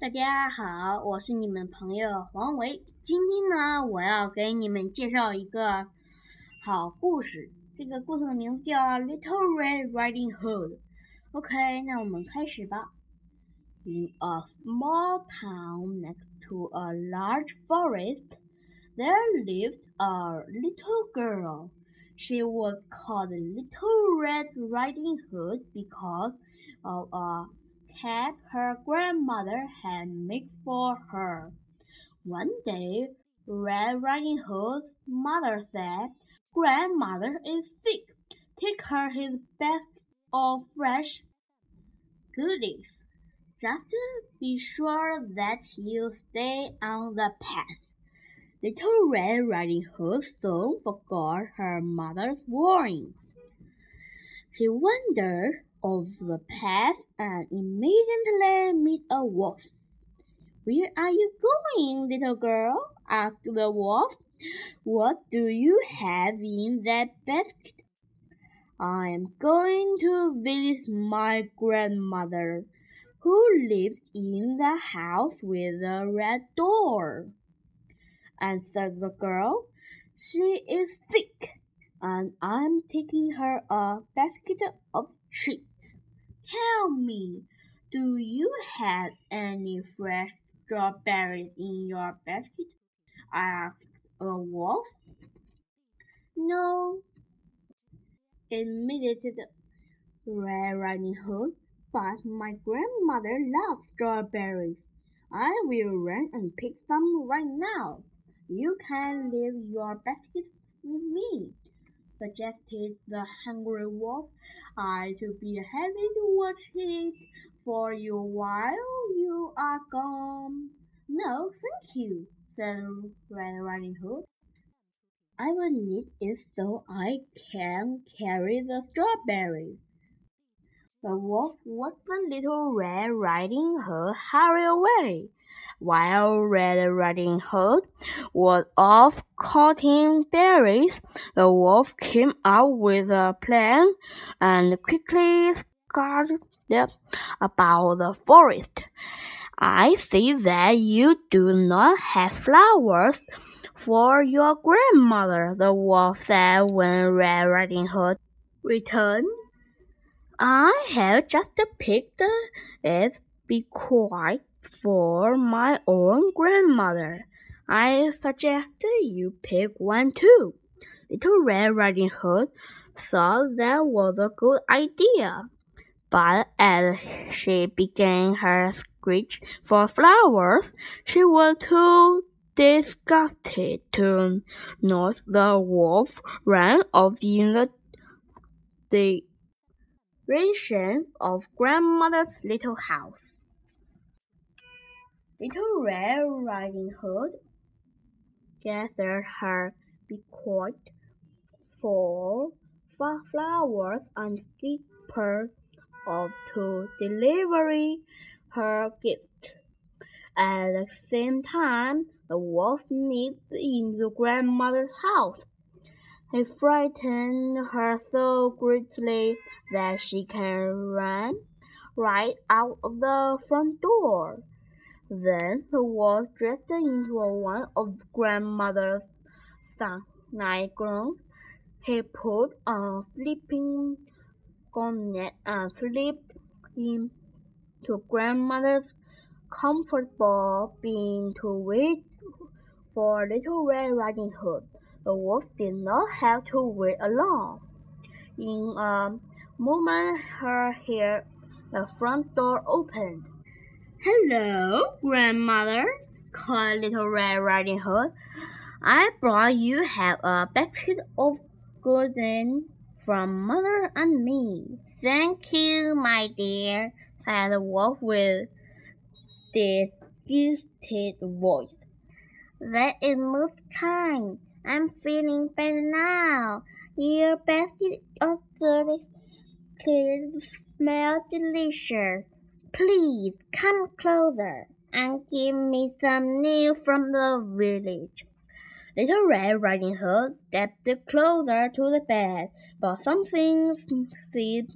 大家好，我是你们朋友黄维。今天呢，我要给你们介绍一个好故事。这个故事的名字叫《Little Red Riding Hood》。OK，那我们开始吧。In a small town next to a large forest, there lived a little girl. She was called Little Red Riding Hood because of a cap her grandmother had made for her. One day, Red Riding Hood's mother said, Grandmother is sick. Take her his basket of fresh goodies, just to be sure that he'll stay on the path. Little Red Riding Hood soon forgot her mother's warning. She wandered of the path and immediately met a wolf. Where are you going, little girl? asked the wolf. What do you have in that basket? I am going to visit my grandmother, who lives in the house with the red door, answered the girl. She is sick, and I'm taking her a basket of treats. Tell me, do you have any fresh strawberries in your basket? I asked a wolf. No, admitted Red Riding Hood, but my grandmother loves strawberries. I will run and pick some right now. You can leave your basket with me suggested the hungry wolf. Uh, I should be happy to watch it for you while you are gone. No, thank you, said Red Riding Hood. I will need it so I can carry the strawberries. The wolf watched the little Red Riding Hood hurry away. While Red Riding Hood was off cutting berries, the wolf came up with a plan and quickly scattered about the forest. I see that you do not have flowers for your grandmother, the wolf said when Red Riding Hood returned. I have just picked it. Be quiet for my own grandmother. I suggest you pick one too. Little Red Riding Hood thought that was a good idea. But as she began her search for flowers, she was too disgusted to notice the wolf ran off in the direction of grandmother's little house. Little Red Riding Hood gathered her bequest for flowers and skippered off to deliver her gift. At the same time, the wolf sneaked into grandmother's house. He frightened her so greatly that she can run right out of the front door. Then the wolf dressed into one of grandmother's nightgowns. He put on a sleeping garment and slipped into grandmother's comfortable bed to wait for Little Red Riding Hood. The wolf did not have to wait alone. In a moment, her hair, the front door opened. Hello, grandmother, called Little Red Riding Hood. I brought you have a basket of golden from mother and me. Thank you, my dear, said the wolf with disgusted voice. That is most kind. I'm feeling better now. Your basket of goodies smell delicious. Please come closer and give me some news from the village. Little Red Riding Hood stepped closer to the bed, but something seemed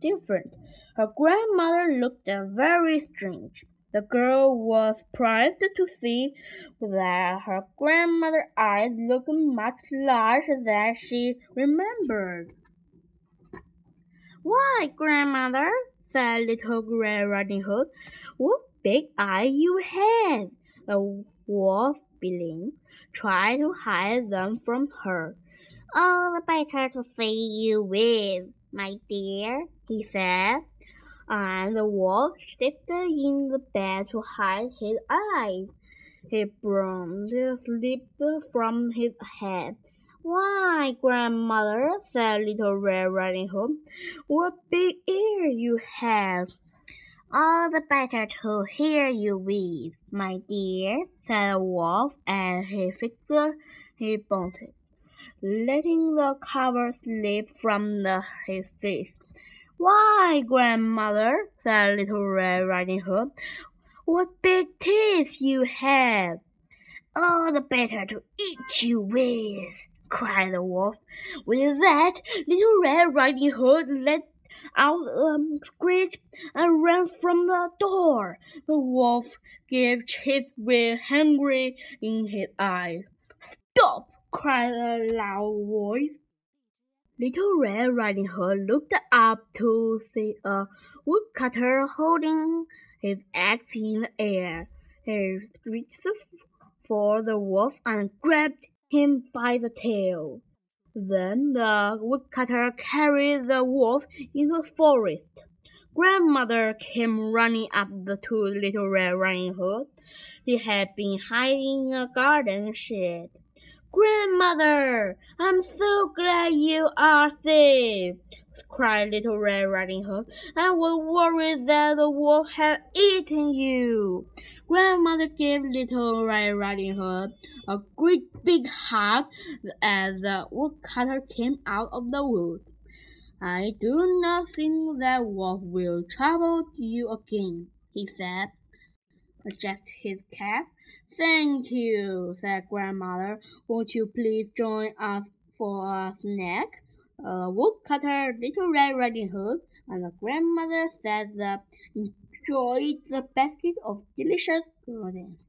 different. Her grandmother looked very strange. The girl was surprised to see that her grandmother's eyes looked much larger than she remembered. Why, grandmother, said Little Red Riding Hood, what big eyes you have! The wolf blinked, tried to hide them from her. All the better to see you with, my dear, he said and the wolf shifted in the bed to hide his eyes. He the sleep from his head. Why, grandmother, said Little Red Riding Hood, what big ears you have! All the better to hear you with, my dear, said the wolf as he fixed his bonnet, letting the cover slip from the, his face. Why, grandmother, said Little Red Riding Hood, what big teeth you have! All the better to eat you with, cried the wolf. With that, Little Red Riding Hood let out a um, screech and ran from the door. The wolf gave chase with hungry in his eyes. Stop! cried a loud voice. Little Red Riding Hood looked up to see a woodcutter holding his axe in the air. He reached for the wolf and grabbed him by the tail. Then the woodcutter carried the wolf into the forest. Grandmother came running up to Little Red Riding Hood. He had been hiding in a garden shed. Grandmother, I'm so glad you are safe, cried Little Red Riding Hood. I was worried that the wolf had eaten you. Grandmother gave Little Red Riding Hood a great big hug as the woodcutter came out of the wood. I do not think that wolf will trouble you again, he said, adjusting his cap Thank you, said Grandmother. Won't you please join us for a snack? A woodcutter, Little Red Riding Hood, and the grandmother said that enjoyed the basket of delicious goodies.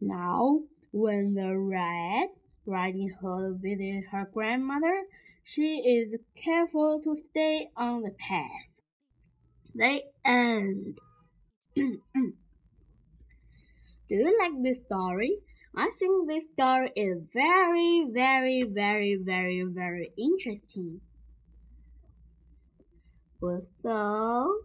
Now, when the Red Riding Hood visits her grandmother, she is careful to stay on the path. The end. Do you like this story? I think this story is very, very, very, very, very interesting. So,